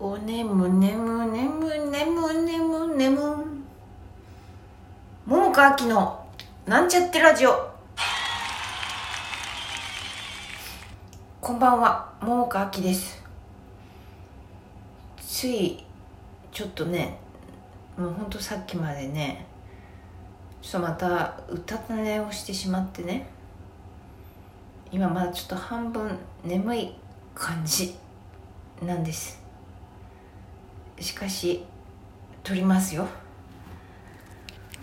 おねむねむねむねむねむねむ桃川あきのなんちゃってラジオ。こんばんは桃川あきです。ついちょっとねもうほんとさっきまでねちょっとまた歌た寝をしてしまってね。今まだちょっと半分眠い感じなんです。しかし撮りますよ。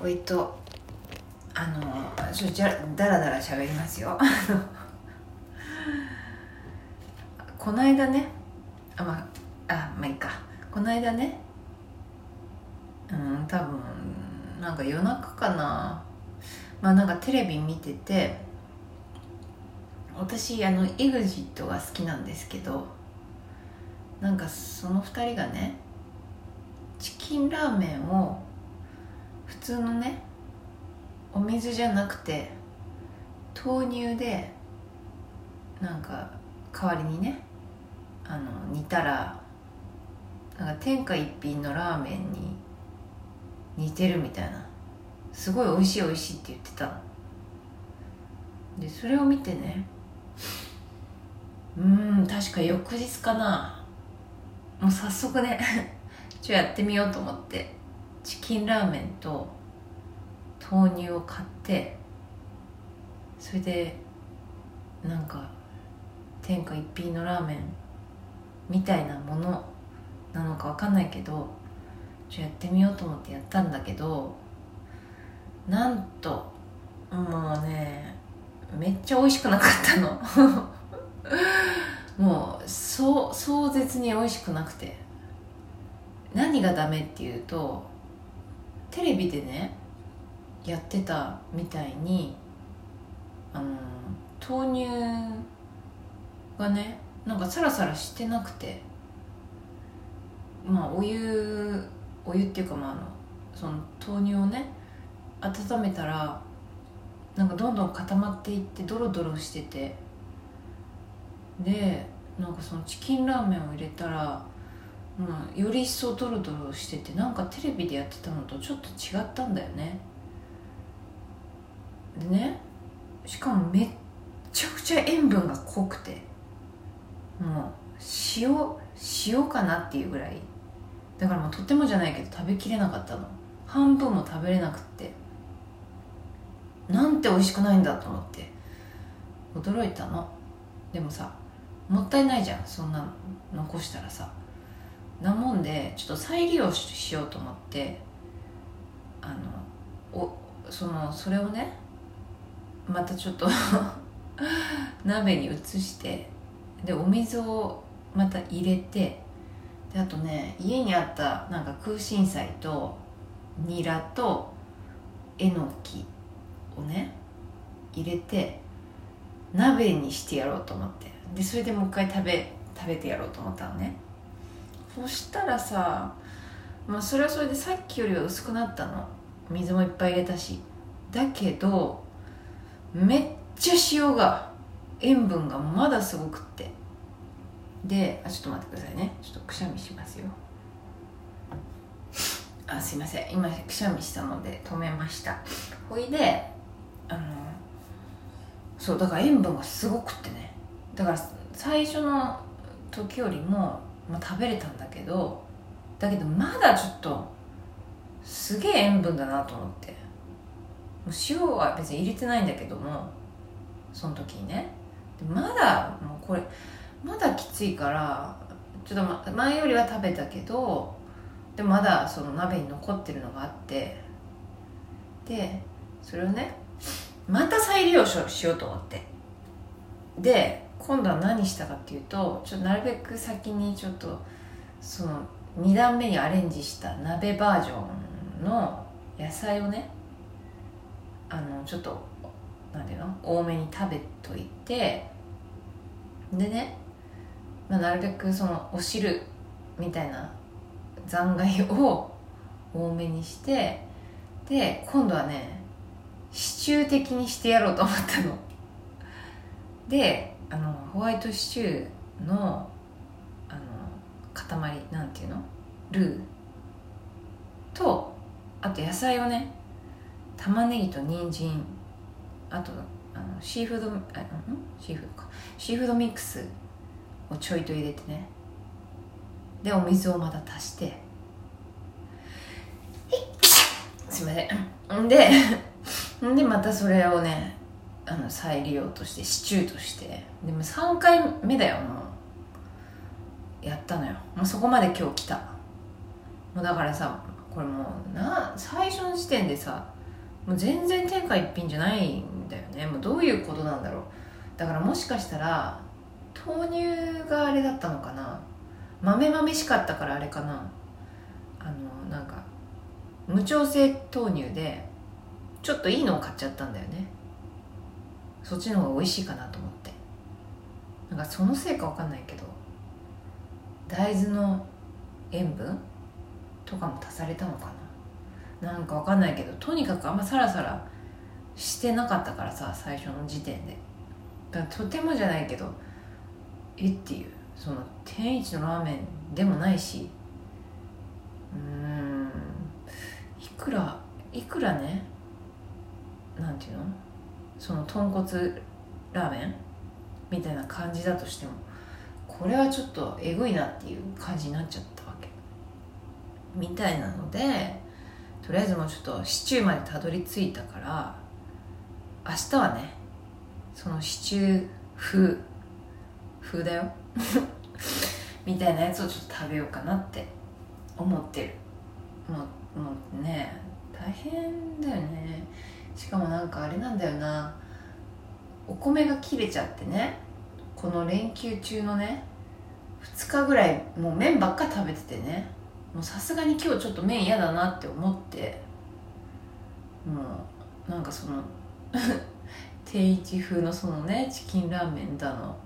おいとあのちょじゃだらだら喋りますよ。この間ねあまああまあいいか。この間ねうん多分なんか夜中かな。まあなんかテレビ見てて私あの EXIT が好きなんですけどなんかその2人がねチキンラーメンを普通のねお水じゃなくて豆乳でなんか代わりにねあの煮たらなんか天下一品のラーメンに似てるみたいな。すごい美味しい美味しいって言ってたでそれを見てねうん確か翌日かな。もう早速ね ちょやってみようと思ってチキンラーメンと豆乳を買ってそれでなんか天下一品のラーメンみたいなものなのかわかんないけどちょやってみようと思ってやったんだけどなんともうねめっちゃ美味しくなかったの。もうそう壮絶に美味しくなくて。何がダメっていうとテレビでねやってたみたいにあの豆乳がねなんかサラサラしてなくてまあお湯お湯っていうかまああのその豆乳をね温めたらなんかどんどん固まっていってドロドロしててでなんかそのチキンラーメンを入れたら、まあ、より一層ドロドロしててなんかテレビでやってたのとちょっと違ったんだよね。でねしかもめっちゃくちゃ塩分が濃くてもう塩塩かなっていうぐらい。だからもうとてもじゃないけど食べきれなかったの。半分も食べれなくって。なんて美味しくないんだと思って。驚いたの。でもさもったいないじゃん。そんなの残したらさ。なもんでちょっと再利用しようと思ってあのおそのそれをねまたちょっと 鍋に移してでお水をまた入れてであとね家にあったなんか空心菜とニラとえのきをね入れて鍋にしてやろうと思って。でそれでもう一回食べ食べてやろうと思ったのね。そしたらさまあそれはそれでさっきよりは薄くなったの。水もいっぱい入れたし。だけどめっちゃ塩が塩分がまだすごくって。であちょっと待ってくださいね。ちょっとくしゃみしますよ。あすいません。今くしゃみしたので止めました。ほいであのそうだから塩分がすごくってね。だから最初の時よりも、まあ、食べれたんだけどだけどまだちょっとすげえ塩分だなと思って。もう塩は別に入れてないんだけどもその時にね。まだもうこれまだきついからちょっと前よりは食べたけどでまだその鍋に残ってるのがあって。でそれをねまた再利用しようと思って。で今度は何したかっていうとちょっとなるべく先にちょっとその2段目にアレンジした鍋バージョンの野菜をねあのちょっとなんていうの？多めに食べといてでね、まあ、なるべくそのお汁みたいな残骸を多めにしてで今度はねシチュー的にしてやろうと思ったの。であのホワイトシチューのあの塊なんていうの？ルーとあと野菜をね玉ねぎと人参あとあのシーフードあん？シーフードか。シーフードミックスをちょいと入れてね。でお水をまた足して。すいません。で でまたそれをねあの再利用としてシチューとして。でも3回目だよもう。やったのよ。もうそこまで今日来た。もうだからさこれもうな最初の時点でさもう全然天下一品じゃないんだよね。もうどういうことなんだろう。だからもしかしたら豆乳があれだったのかな。豆豆しかったからあれかな。あのなんか無調整豆乳でちょっといいのを買っちゃったんだよね。そっちの方が美味しいかなと思って。なんかそのせいか分かんないけど大豆の塩分とかも足されたのかな。なんか分かんないけどとにかくあんまサラサラしてなかったからさ最初の時点で。とてもじゃないけどえっていう。その天一のラーメンでもないし。うん。いくらいくらねなんていうの？その豚骨ラーメンみたいな感じだとしてもこれはちょっとえぐいなっていう感じになっちゃったわけ。みたいなのでとりあえずもうちょっとシチューまでたどり着いたから明日はねそのシチュー風風だよ。みたいなやつをちょっと食べようかなって思ってる。もうもうね大変だよね。しかもなんかあれなんだよな。お米が切れちゃってね。この連休中のね。2日ぐらいもう麺ばっか食べててね。もうさすがに今日ちょっと麺嫌だなって思って。もうなんかその 定一風のそのねチキンラーメンだの。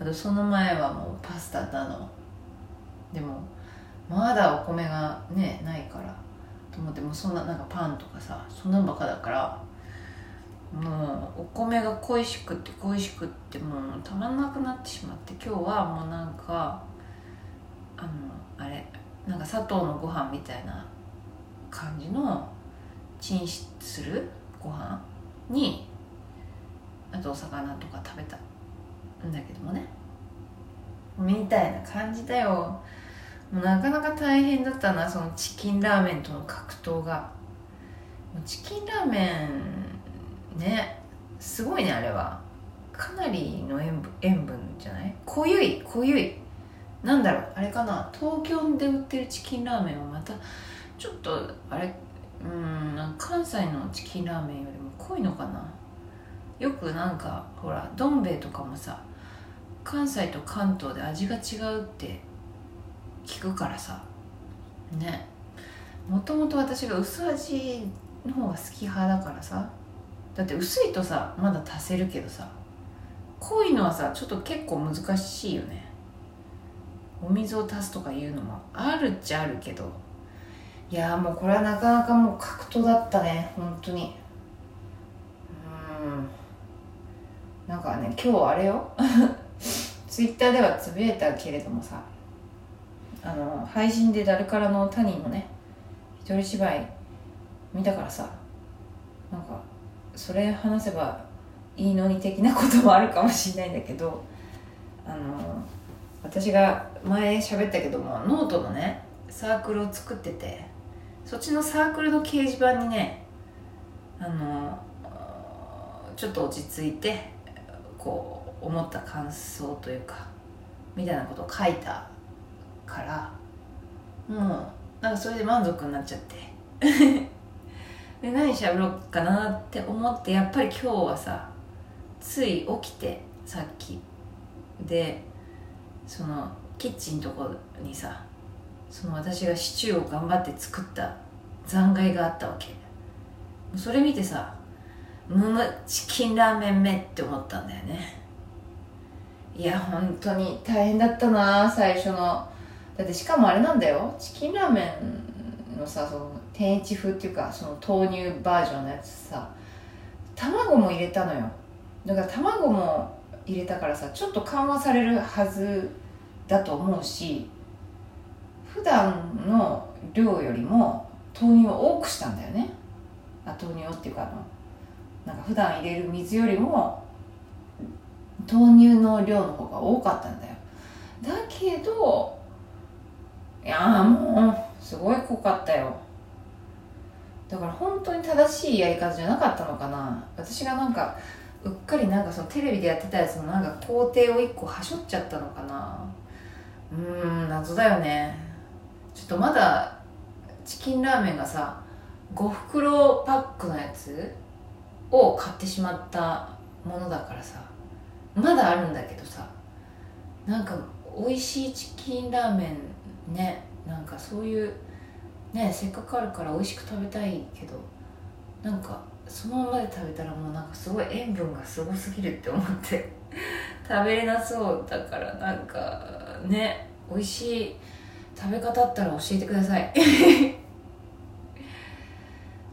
あとその前はもうパスタだの。でもまだお米がねないから。と思ってもそんななんかパンとかさそんなんばっかだからもうお米が恋しくって恋しくってもうたまんなくなってしまって今日はもうなんかあのあれなんか砂糖のご飯みたいな感じのチンするご飯にあとお魚とか食べたんだけどもね。みたいな感じだよ。もうなかなか大変だったなそのチキンラーメンとの格闘が。チキンラーメンねすごいねあれは。かなりの塩分塩分じゃない？濃ゆい濃ゆい。なんだろう。あれかな？東京で売ってるチキンラーメンはまたちょっとあれ？うん関西のチキンラーメンよりも濃いのかな？よくなんかほらどん兵衛とかもさ関西と関東で味が違うって聞くからさ。ね。もともと私が薄味の方が好き派だからさ。だって薄いとさまだ足せるけどさ。濃いのはさちょっと結構難しいよね。お水を足すとかいうのもあるっちゃあるけど。いやもうこれはなかなかもう格闘だったね。本当に。うん。なんかね今日あれよ。ツイッターではつぶやいたけれどもさ。あの配信で誰からの他人のね一人芝居見たからさなんかそれ話せばいいのに的なこともあるかもしれないんだけどあの私が前喋ったけどもノートのねサークルを作っててそっちのサークルの掲示板にねあのちょっと落ち着いてこう思った感想というかみたいなことを書いたからもうなんかそれで満足になっちゃって。で何喋ろうかなって思ってやっぱり今日はさつい起きてさっき。でそのキッチンとこにさその私がシチューを頑張って作った残骸があったわけ。それ見てさムムチキンラーメン目って思ったんだよね。いや本当に大変だったな最初のだってしかもあれなんだよ。チキンラーメンのさその天一風っていうかその豆乳バージョンのやつさ卵も入れたのよ。だから卵も入れたからさちょっと緩和されるはずだと思うし普段の量よりも豆乳を多くしたんだよね。あ豆乳っていうかあのなんか普段入れる水よりも豆乳の量の方が多かったんだよ。だけどいやーもうすごい濃かったよ。だから本当に正しいやり方じゃなかったのかな。私がなんかうっかりなんかそのテレビでやってたやつのなんか工程を一個はしょっちゃったのかな。うーん謎だよね。ちょっとまだチキンラーメンがさ5袋パックのやつを買ってしまったものだからさまだあるんだけどさなんか美味しいチキンラーメンねなんかそういうねせっかくあるから美味しく食べたいけどなんかそのままで食べたらもうなんかすごい塩分がすごすぎるって思って食べれなそうだからなんかね美味しい食べ方あったら教えてください。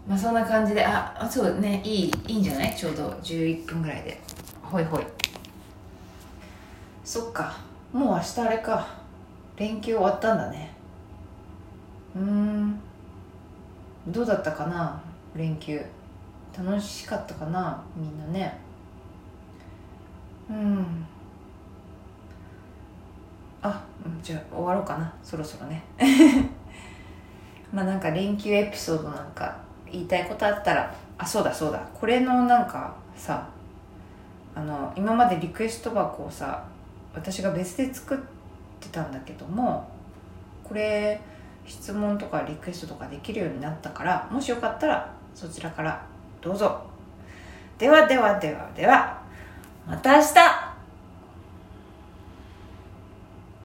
まあそんな感じでああそうねいいいいんじゃない？ちょうど11分ぐらいで。ほいほい。そっか。もう明日あれか。連休終わったんだね。うーん。どうだったかな？連休。楽しかったかな？みんなね。うん。あじゃあ終わろうかな。そろそろね。まあなんか連休エピソードなんか言いたいことあったらあそうだそうだ。これのなんかさあの今までリクエスト箱をさ私が別で作ってってたんだけどもこれ質問とかリクエストとかできるようになったからもしよかったらそちらからどうぞ。ではではではではまた明日。